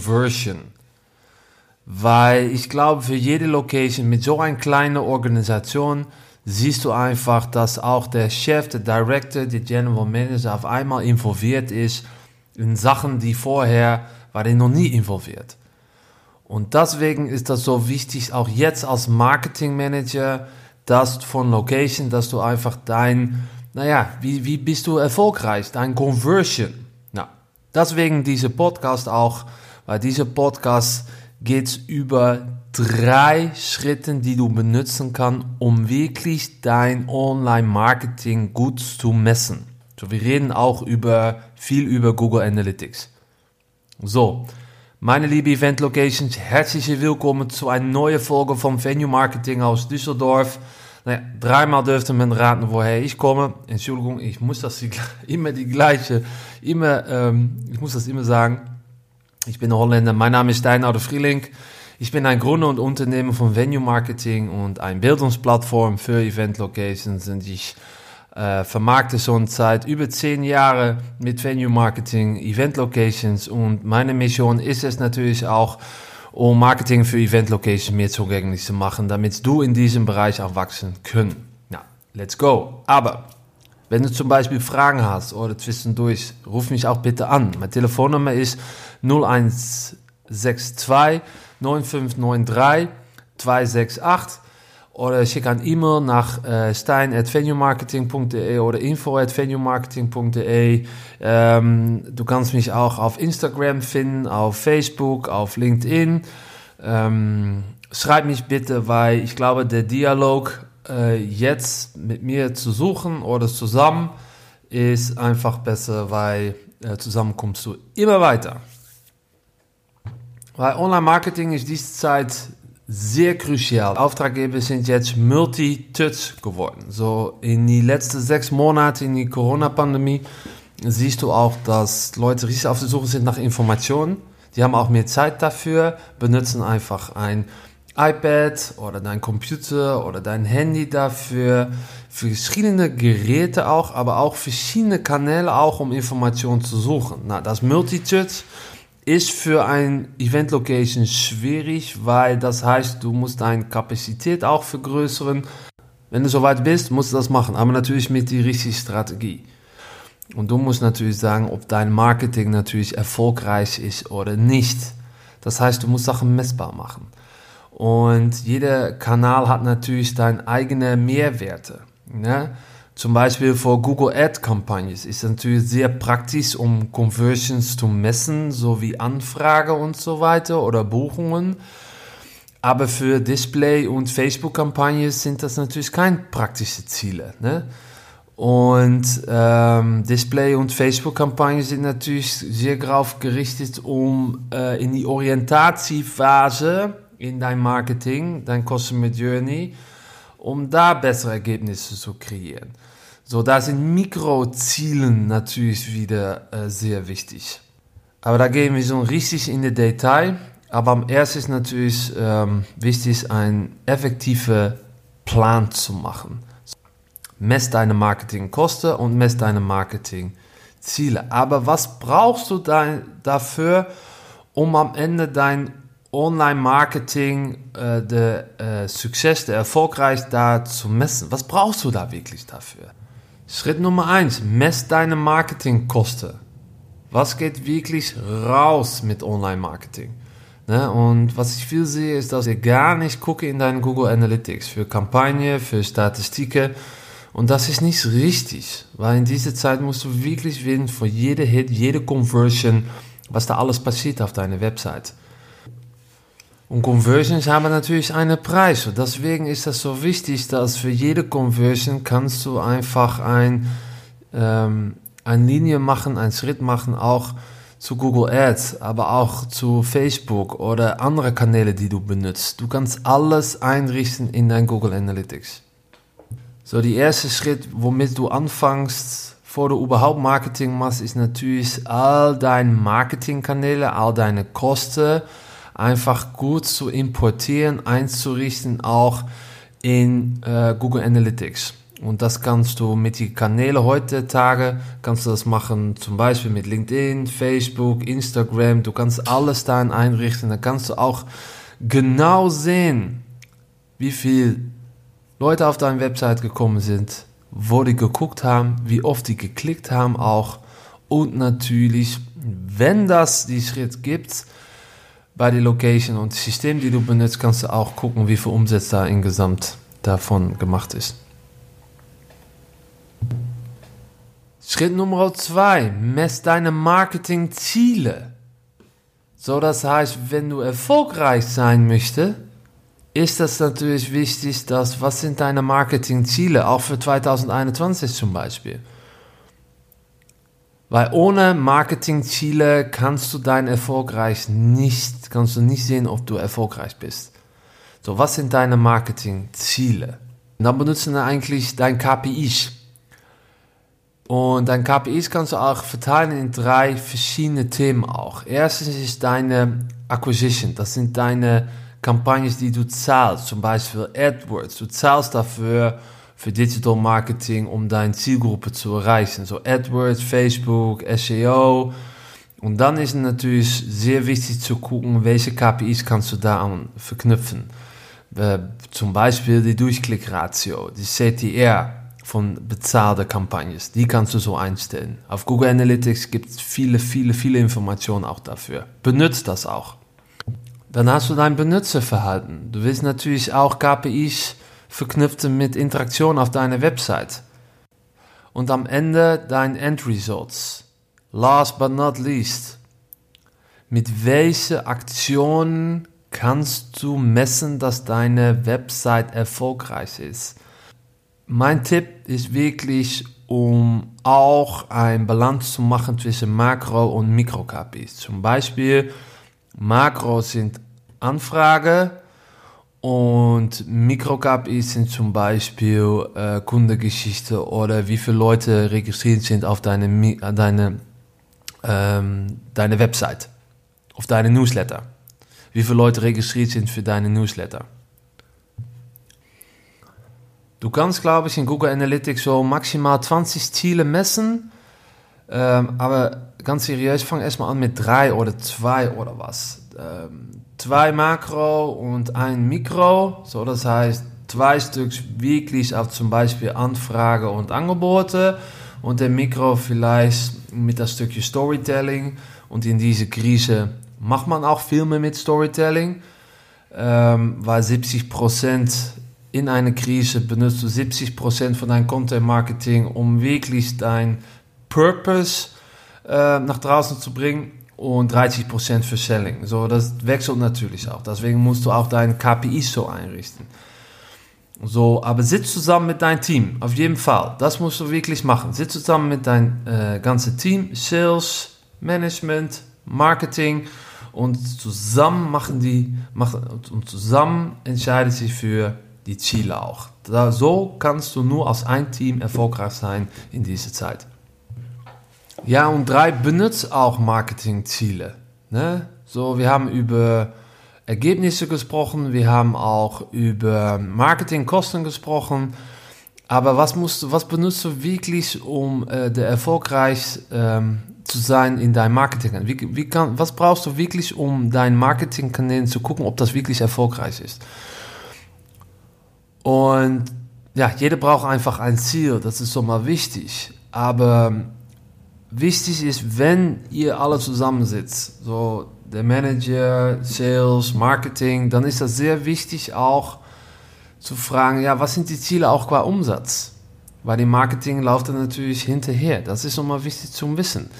Conversion. Weil ich glaube, für jede Location mit so einer kleinen Organisation siehst du einfach, dass auch der Chef, der Director, der General Manager auf einmal involviert ist in Sachen, die vorher war der noch nie involviert. Und deswegen ist das so wichtig, auch jetzt als Marketing Manager, dass von Location, dass du einfach dein, naja, wie, wie bist du erfolgreich, dein Conversion. Na, deswegen diese Podcast auch, weil dieser Podcast geht über drei Schritte, die du benutzen kannst, um wirklich dein Online-Marketing gut zu messen. So, wir reden auch über viel über Google Analytics. So, meine liebe Event Locations, herzlich willkommen zu einer neuen Folge vom Venue Marketing aus Düsseldorf. Naja, dreimal dürfte man raten, woher ich komme. Entschuldigung, ich muss das immer die gleiche, immer, ähm, ich muss das immer sagen. Ich bin Holländer, mein Name ist Steinhard Frieling. Ich bin ein Gründer und Unternehmer von Venue Marketing und ein Bildungsplattform für Event Locations und ich äh, vermarkte schon seit über zehn Jahren mit Venue Marketing Event Locations und meine Mission ist es natürlich auch, um Marketing für Event Locations mehr zugänglich zu machen, damit du in diesem Bereich auch wachsen können. Ja, let's go. Aber wenn du zum Beispiel Fragen hast oder zwischendurch, ruf mich auch bitte an. Meine Telefonnummer ist 0162 9593 268 oder schick ein E-Mail nach äh, stein.venuemarketing.de oder info.venuemarketing.de. Ähm, du kannst mich auch auf Instagram finden, auf Facebook, auf LinkedIn. Ähm, schreib mich bitte, weil ich glaube, der Dialog äh, jetzt mit mir zu suchen oder zusammen ist einfach besser, weil äh, zusammen kommst du immer weiter. Weil Online-Marketing ist diese Zeit sehr crucial. Auftraggeber sind jetzt multi-touch geworden. So in die letzten sechs Monate in die Corona-Pandemie siehst du auch, dass Leute richtig auf der Suche sind nach Informationen. Die haben auch mehr Zeit dafür, benutzen einfach ein iPad oder dein Computer oder dein Handy dafür, für verschiedene Geräte auch, aber auch verschiedene Kanäle auch, um Informationen zu suchen. Na, das Multitude ist für ein Event Location schwierig, weil das heißt, du musst deine Kapazität auch vergrößern. Wenn du soweit bist, musst du das machen, aber natürlich mit die richtigen Strategie. Und du musst natürlich sagen, ob dein Marketing natürlich erfolgreich ist oder nicht. Das heißt, du musst Sachen messbar machen. Und jeder Kanal hat natürlich deine eigenen Mehrwerte. Ne? Zum Beispiel für Google Ad Kampagnen ist es natürlich sehr praktisch, um Conversions zu messen, sowie Anfrage und so weiter oder Buchungen. Aber für Display- und Facebook-Kampagnen sind das natürlich keine praktischen Ziele. Ne? Und ähm, Display- und Facebook-Kampagnen sind natürlich sehr darauf gerichtet, um äh, in die Orientationsphase in dein Marketing, dein Customer Journey, um da bessere Ergebnisse zu kreieren. So, da sind Mikrozielen natürlich wieder äh, sehr wichtig. Aber da gehen wir so richtig in die Detail. Aber am ersten ist natürlich ähm, wichtig, einen effektiven Plan zu machen. Mess deine Marketingkosten und mess deine Marketingziele. Aber was brauchst du da, dafür, um am Ende dein Online-Marketing, äh, der äh, Success, der Erfolgreich da zu messen? Was brauchst du da wirklich dafür? Schritt Nummer eins, mess deine Marketingkosten. Was geht wirklich raus mit Online-Marketing? Ne? Und was ich viel sehe, ist, dass ich gar nicht gucke in deinen Google Analytics für Kampagne, für Statistiken. Und das ist nicht richtig, weil in dieser Zeit musst du wirklich wissen für jede Hit, jede Conversion, was da alles passiert auf deiner Website. Und Conversions haben natürlich einen Preis. Und deswegen ist das so wichtig, dass für jede Conversion kannst du einfach ein, ähm, eine Linie machen, einen Schritt machen, auch zu Google Ads, aber auch zu Facebook oder andere Kanäle, die du benutzt. Du kannst alles einrichten in dein Google Analytics. So, die erste Schritt, womit du anfängst, vor du überhaupt Marketing machst, ist natürlich all deine Marketingkanäle, all deine Kosten, einfach gut zu importieren, einzurichten, auch in äh, Google Analytics. Und das kannst du mit den Kanälen heutzutage, kannst du das machen, zum Beispiel mit LinkedIn, Facebook, Instagram. Du kannst alles da einrichten. Da kannst du auch genau sehen, wie viele Leute auf deine Website gekommen sind, wo die geguckt haben, wie oft die geklickt haben auch. Und natürlich, wenn das die Schritt gibt, bei der Location und System, die du benutzt, kannst du auch gucken, wie viel Umsatz da insgesamt davon gemacht ist. Schritt Nummer zwei, mess deine Marketingziele. So, das heißt, wenn du erfolgreich sein möchtest, ist das natürlich wichtig, dass, was sind deine Marketingziele, auch für 2021 zum Beispiel. Weil ohne Marketingziele kannst du dein erfolgreich nicht, kannst du nicht sehen, ob du erfolgreich bist. So, was sind deine Marketingziele? Und dann benutzen wir eigentlich dein KPIs. Und dein KPIs kannst du auch verteilen in drei verschiedene Themen auch. Erstens ist deine Acquisition. Das sind deine Kampagnen, die du zahlst. Zum Beispiel AdWords. Du zahlst dafür für Digital Marketing, um deine Zielgruppe zu erreichen. So AdWords, Facebook, SEO. Und dann ist natürlich sehr wichtig zu gucken, welche KPIs kannst du da verknüpfen. Äh, zum Beispiel die Durchklickratio, die CTR von bezahlten Kampagnen. Die kannst du so einstellen. Auf Google Analytics gibt es viele, viele, viele Informationen auch dafür. Benutzt das auch. Dann hast du dein Benutzerverhalten. Du willst natürlich auch KPIs verknüpfen mit Interaktion auf deiner Website. Und am Ende dein End Results. Last but not least. Mit welchen Aktionen kannst du messen, dass deine Website erfolgreich ist? Mein Tipp ist wirklich, um auch ein Balance zu machen zwischen Makro- und Mikro-KPIs. Zum Beispiel, Makros sind Anfrage und Mikro-KPIs sind zum Beispiel äh, Kundengeschichte oder wie viele Leute registriert sind auf deine, deine, ähm, deine Website, auf deine Newsletter. Wie viele Leute registriert sind für deine Newsletter. Du kannst, glaube ich, in Google Analytics so maximal 20 Ziele messen. Ähm, aber ganz seriös, fang erstmal an mit drei oder zwei oder was. Ähm, zwei Makro und ein Mikro. So, das heißt, zwei Stück wirklich auf zum Beispiel Anfrage und Angebote. Und der Mikro vielleicht mit das Stückchen Storytelling. Und in diese Krise macht man auch Filme mit Storytelling. Ähm, weil 70 Prozent in einer Krise benutzt du 70% von deinem Content Marketing, um wirklich dein Purpose äh, nach draußen zu bringen und 30% für Selling. So, das wechselt natürlich auch. Deswegen musst du auch deine KPIs so einrichten. So, aber sitz zusammen mit deinem Team, auf jeden Fall. Das musst du wirklich machen. Sitz zusammen mit deinem äh, ganzen Team, Sales, Management, Marketing und zusammen machen die, machen, und zusammen entscheiden sie für die Ziele auch. Da, so kannst du nur als ein Team erfolgreich sein in dieser Zeit. Ja, und drei, benutzt auch Marketingziele. Ne? So, wir haben über Ergebnisse gesprochen, wir haben auch über Marketingkosten gesprochen. Aber was, musst was benutzt du wirklich, um äh, der erfolgreich ähm, zu sein in deinem Marketing? Wie, wie kann, was brauchst du wirklich, um dein Marketingkanälen zu gucken, ob das wirklich erfolgreich ist? Und ja, jeder braucht einfach ein Ziel, das ist so mal wichtig. Aber wichtig ist, wenn ihr alle zusammensitzt, so der Manager, Sales, Marketing, dann ist das sehr wichtig auch zu fragen, ja, was sind die Ziele auch qua Umsatz? Weil die Marketing läuft dann natürlich hinterher. Das ist nochmal wichtig zu wissen.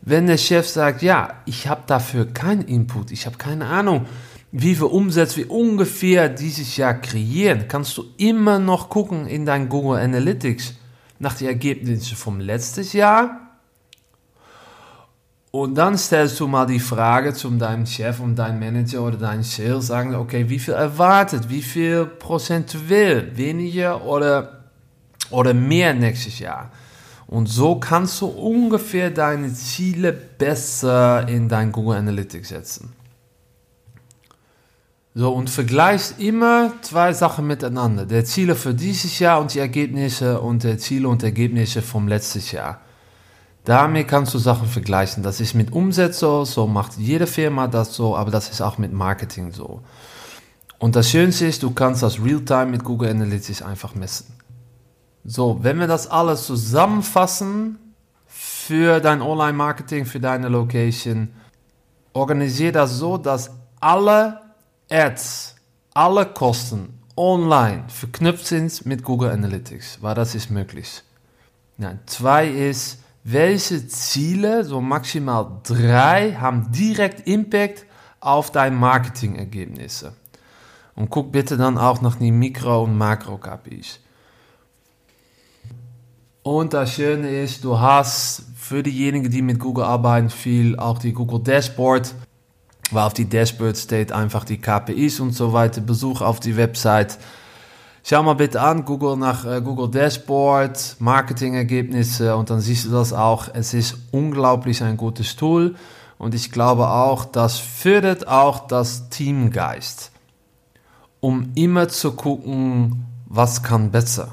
Wenn der Chef sagt, ja, ich habe dafür keinen Input, ich habe keine Ahnung, wie viel Umsatz wir ungefähr dieses Jahr kreieren, kannst du immer noch gucken in dein Google Analytics nach den Ergebnissen vom letzten Jahr. Und dann stellst du mal die Frage zu deinem Chef und deinem Manager oder deinem Sales, sagen, okay, wie viel erwartet, wie viel prozentuell, weniger oder, oder mehr nächstes Jahr. Und so kannst du ungefähr deine Ziele besser in dein Google Analytics setzen. So, und vergleichst immer zwei Sachen miteinander. Der Ziele für dieses Jahr und die Ergebnisse und der Ziele und Ergebnisse vom letzten Jahr. Damit kannst du Sachen vergleichen. Das ist mit Umsetzung so, so macht jede Firma das so, aber das ist auch mit Marketing so. Und das Schönste ist, du kannst das Realtime mit Google Analytics einfach messen. So, wenn wir das alles zusammenfassen für dein Online-Marketing, für deine Location, organisiere das so, dass alle Ads, alle Kosten online verknüpft sind mit Google Analytics, weil das ist möglich. Ja, zwei ist, welche Ziele, so maximal drei, haben direkt Impact auf deine Marketingergebnisse. Und guck bitte dann auch nach den Mikro- und Makro-KPIs. Und das Schöne ist, du hast für diejenigen, die mit Google arbeiten, viel auch die Google Dashboard, weil auf die Dashboard steht einfach die KPIs und so weiter. Besuch auf die Website. Schau mal bitte an, Google nach äh, Google Dashboard, Marketingergebnisse und dann siehst du das auch. Es ist unglaublich ein gutes Tool und ich glaube auch, das fördert auch das Teamgeist, um immer zu gucken, was kann besser.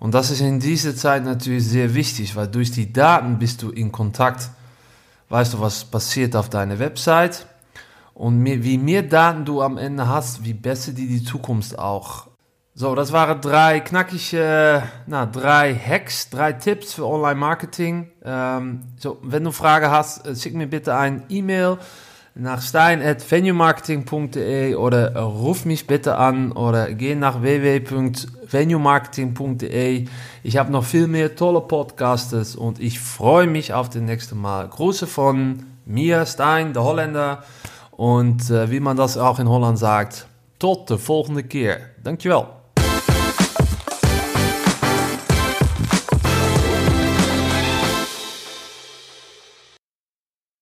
Und das ist in dieser Zeit natürlich sehr wichtig, weil durch die Daten bist du in Kontakt. Weißt du, was passiert auf deiner Website? Und wie mehr Daten du am Ende hast, wie besser die die Zukunft auch. So, das waren drei knackige, na, drei Hacks, drei Tipps für Online-Marketing. Ähm, so, wenn du Fragen hast, äh, schick mir bitte ein E-Mail nach stein.venuemarketing.de oder ruf mich bitte an oder geh nach www.venuemarketing.de. Ich habe noch viel mehr tolle Podcasts und ich freue mich auf das nächste Mal. Grüße von mir, Stein, der Holländer. Und äh, wie man das auch in Holland sagt, tot de volgende keer. Dankjewel.